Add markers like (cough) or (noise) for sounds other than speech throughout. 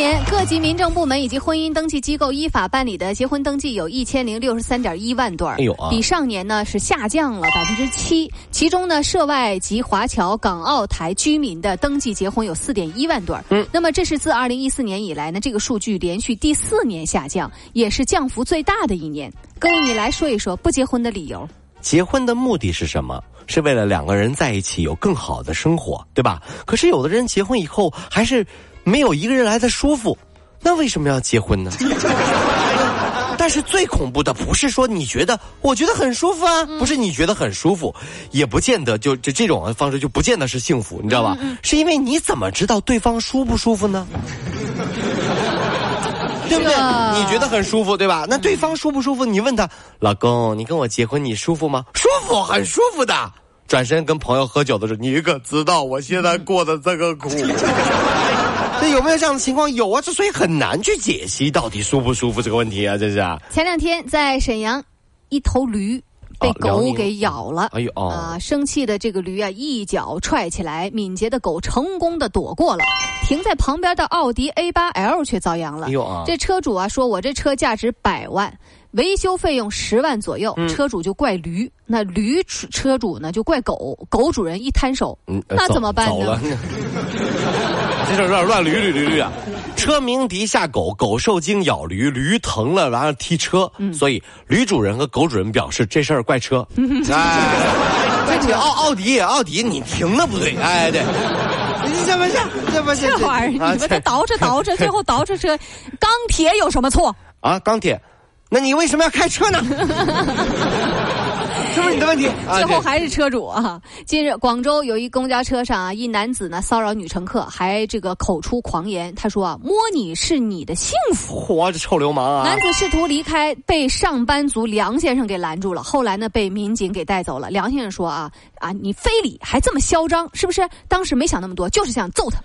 去年各级民政部门以及婚姻登记机构依法办理的结婚登记有一千零六十三点一万对儿，哎呦啊比上年呢是下降了百分之七。其中呢，涉外及华侨、港澳台居民的登记结婚有四点一万对儿。嗯，那么这是自二零一四年以来呢，这个数据连续第四年下降，也是降幅最大的一年。各位，你来说一说不结婚的理由。结婚的目的是什么？是为了两个人在一起有更好的生活，对吧？可是有的人结婚以后还是没有一个人来的舒服，那为什么要结婚呢？(laughs) 但是最恐怖的不是说你觉得我觉得很舒服啊，不是你觉得很舒服，也不见得就就这种方式就不见得是幸福，你知道吧？是因为你怎么知道对方舒不舒服呢？(laughs) 对不对？你觉得很舒服，对吧？那对方舒不舒服？你问他，老公，你跟我结婚，你舒服吗？舒服，很舒服的。转身跟朋友喝酒的时候，你可知道我现在过得这个苦？这有没有这样的情况？有啊，这所以很难去解析到底舒不舒服这个问题啊，这是啊。前两天在沈阳，一头驴被狗给咬了。哎呦哦啊！生气的这个驴啊，一脚踹起来，敏捷的狗成功的躲过了，停在旁边的奥迪 A 八 L 却遭殃了。哎呦啊这车主啊说：“我这车价值百万，维修费用十万左右。嗯车主就怪驴，那驴车车主呢就怪狗，狗主人一摊手，嗯，呃那怎么办呢？(laughs) 这有点乱捋捋捋捋啊！车鸣笛下狗，狗受惊咬驴，驴疼了，完了踢车，嗯所以驴主人和狗主人表示这事儿怪车。哎，(laughs) 怪这奥奥迪，奥迪你停的不对，哎对，你这不是这不是这玩意儿，你们这倒饬倒饬，最后倒饬车，钢铁有什么错？啊钢铁，那你为什么要开车呢？(laughs) 是不是你的问题？啊最后还是车主啊！近日，广州有一公交车上啊，一男子呢骚扰女乘客，还这个口出狂言。他说啊，摸你是你的幸福。我，这臭流氓啊！男子试图离开，被上班族梁先生给拦住了。后来呢，被民警给带走了。梁先生说啊啊，你非礼还这么嚣张，是不是？当时没想那么多，就是想揍他。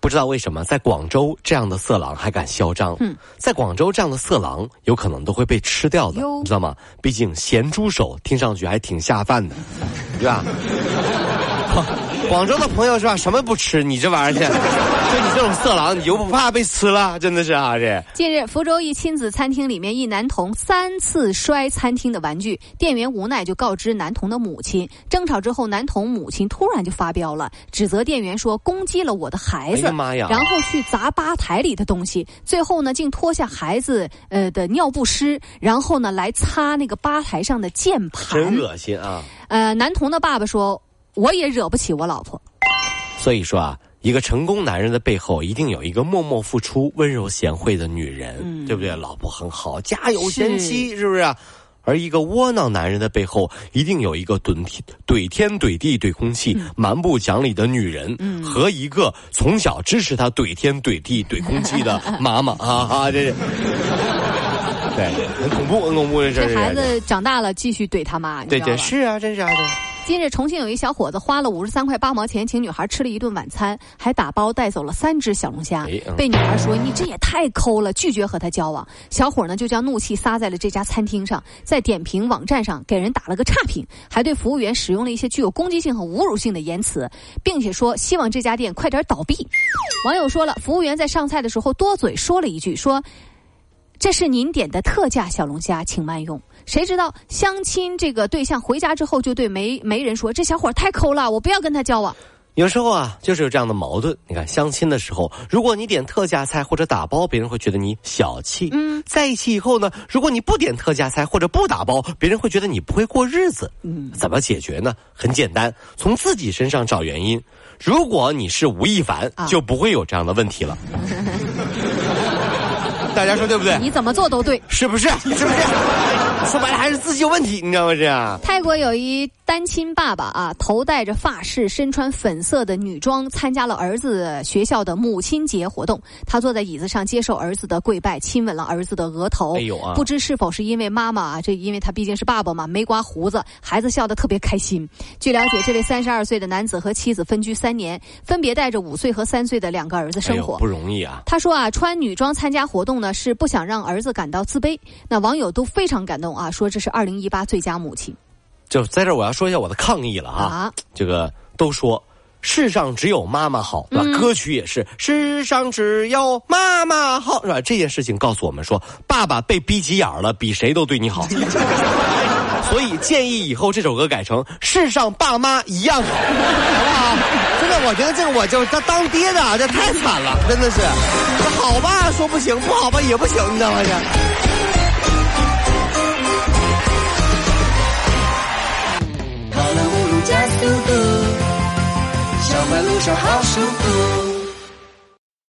不知道为什么，在广州这样的色狼还敢嚣张。嗯，在广州这样的色狼有可能都会被吃掉的，你知道吗？毕竟咸猪手听上去还挺下饭的，对吧？(laughs) 广州的朋友是吧？什么不吃？你这玩意儿去，(laughs) 就你这种色狼，你就不怕被吃了？真的是啊，这近日，福州一亲子餐厅里面，一男童三次摔餐厅的玩具，店员无奈就告知男童的母亲。争吵之后，男童母亲突然就发飙了，指责店员说攻击了我的孩子，哎妈呀然后去砸吧台里的东西，最后呢，竟脱下孩子呃的尿不湿，然后呢来擦那个吧台上的键盘。真恶心啊！呃，男童的爸爸说，我也惹不起我老婆。所以说啊，一个成功男人的背后一定有一个默默付出、温柔贤惠的女人，对不对？老婆很好，家有贤妻，是不是啊？而一个窝囊男人的背后，一定有一个怼天、怼天、怼地、怼空气、蛮不讲理的女人，和一个从小支持他怼天、怼地、怼空气的 (laughs) 妈妈啊啊！这是，对，很恐怖，很恐怖的事儿。这孩子长大了继续怼他妈，对对？是啊，真是啊，对。今日重庆有一小伙子花了五十三块八毛钱请女孩吃了一顿晚餐，还打包带走了三只小龙虾。被女孩说：“你这也太抠了！”拒绝和他交往。小伙呢就将怒气撒在了这家餐厅上，在点评网站上给人打了个差评，还对服务员使用了一些具有攻击性和侮辱性的言辞，并且说希望这家店快点倒闭。网友说了，服务员在上菜的时候多嘴说了一句说。这是您点的特价小龙虾，请慢用。谁知道相亲这个对象回家之后就对媒媒人说：“这小伙太抠了，我不要跟他交往。有时候啊，就是有这样的矛盾。你看，相亲的时候，如果你点特价菜或者打包，别人会觉得你小气。嗯，在一起以后呢，如果你不点特价菜或者不打包，别人会觉得你不会过日子。嗯，怎么解决呢？很简单，从自己身上找原因。如果你是吴亦凡，啊就不会有这样的问题了。大家说对不对？你怎么做都对。是不是？是不是？说白了还是自己有问题，你知道吗？这泰国有一单亲爸爸啊，头戴着发饰，身穿粉色的女装，参加了儿子学校的母亲节活动。他坐在椅子上接受儿子的跪拜，亲吻了儿子的额头。哎呦啊！不知是否是因为妈妈啊，这因为他毕竟是爸爸嘛，没刮胡子，孩子笑得特别开心。据了解，这位三十二岁的男子和妻子分居三年，分别带着五岁和三岁的两个儿子生活，不容易啊。他说啊，穿女装参加活动呢，是不想让儿子感到自卑。那网友都非常感动啊，说这是二零一八最佳母亲。就在这儿，我要说一下我的抗议了啊！这个都说世上只有妈妈好，对吧？歌曲也是世上只有妈妈好，是吧？这件事情告诉我们说，爸爸被逼急眼了，比谁都对你好。(laughs) 所以建议以后这首歌改成世上爸妈一样好，好不好？真的，我觉得这个我就他当爹的，这太惨了，真的是。这好吧，说不行；不好吧，也不行，你知道吗？这。your house, new